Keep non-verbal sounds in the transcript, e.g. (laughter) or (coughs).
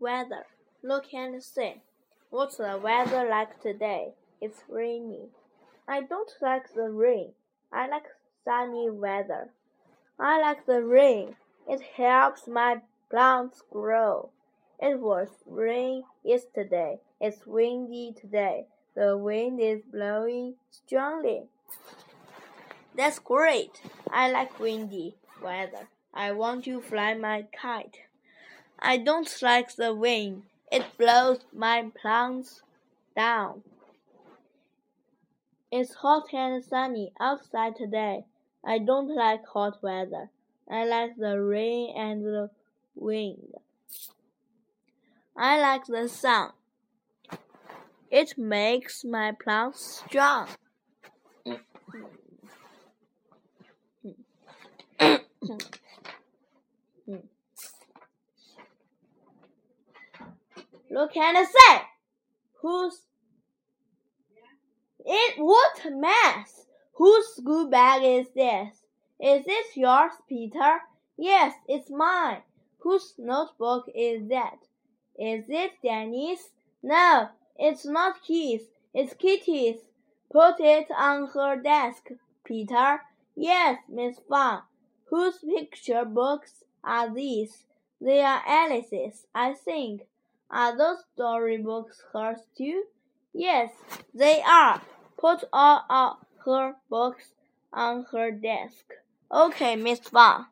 weather. Look and see. What's the weather like today? It's rainy. I don't like the rain. I like sunny weather. I like the rain. It helps my plants grow. It was rain yesterday. It's windy today. The wind is blowing strongly. That's great. I like windy weather. I want to fly my kite. I don't like the wind. It blows my plants down. It's hot and sunny outside today. I don't like hot weather. I like the rain and the wind. I like the sun. It makes my plants strong. Mm. (coughs) (coughs) Mm. Look and say, who's it? What mess! Whose school bag is this? Is it yours, Peter? Yes, it's mine. Whose notebook is that? Is it Danny's? No, it's not his. It's Kitty's. Put it on her desk, Peter. Yes, Miss Fang. Whose picture books are these? They are Alice's, I think. Are those storybooks hers too? Yes, they are. Put all of her books on her desk. Okay, Miss Fang.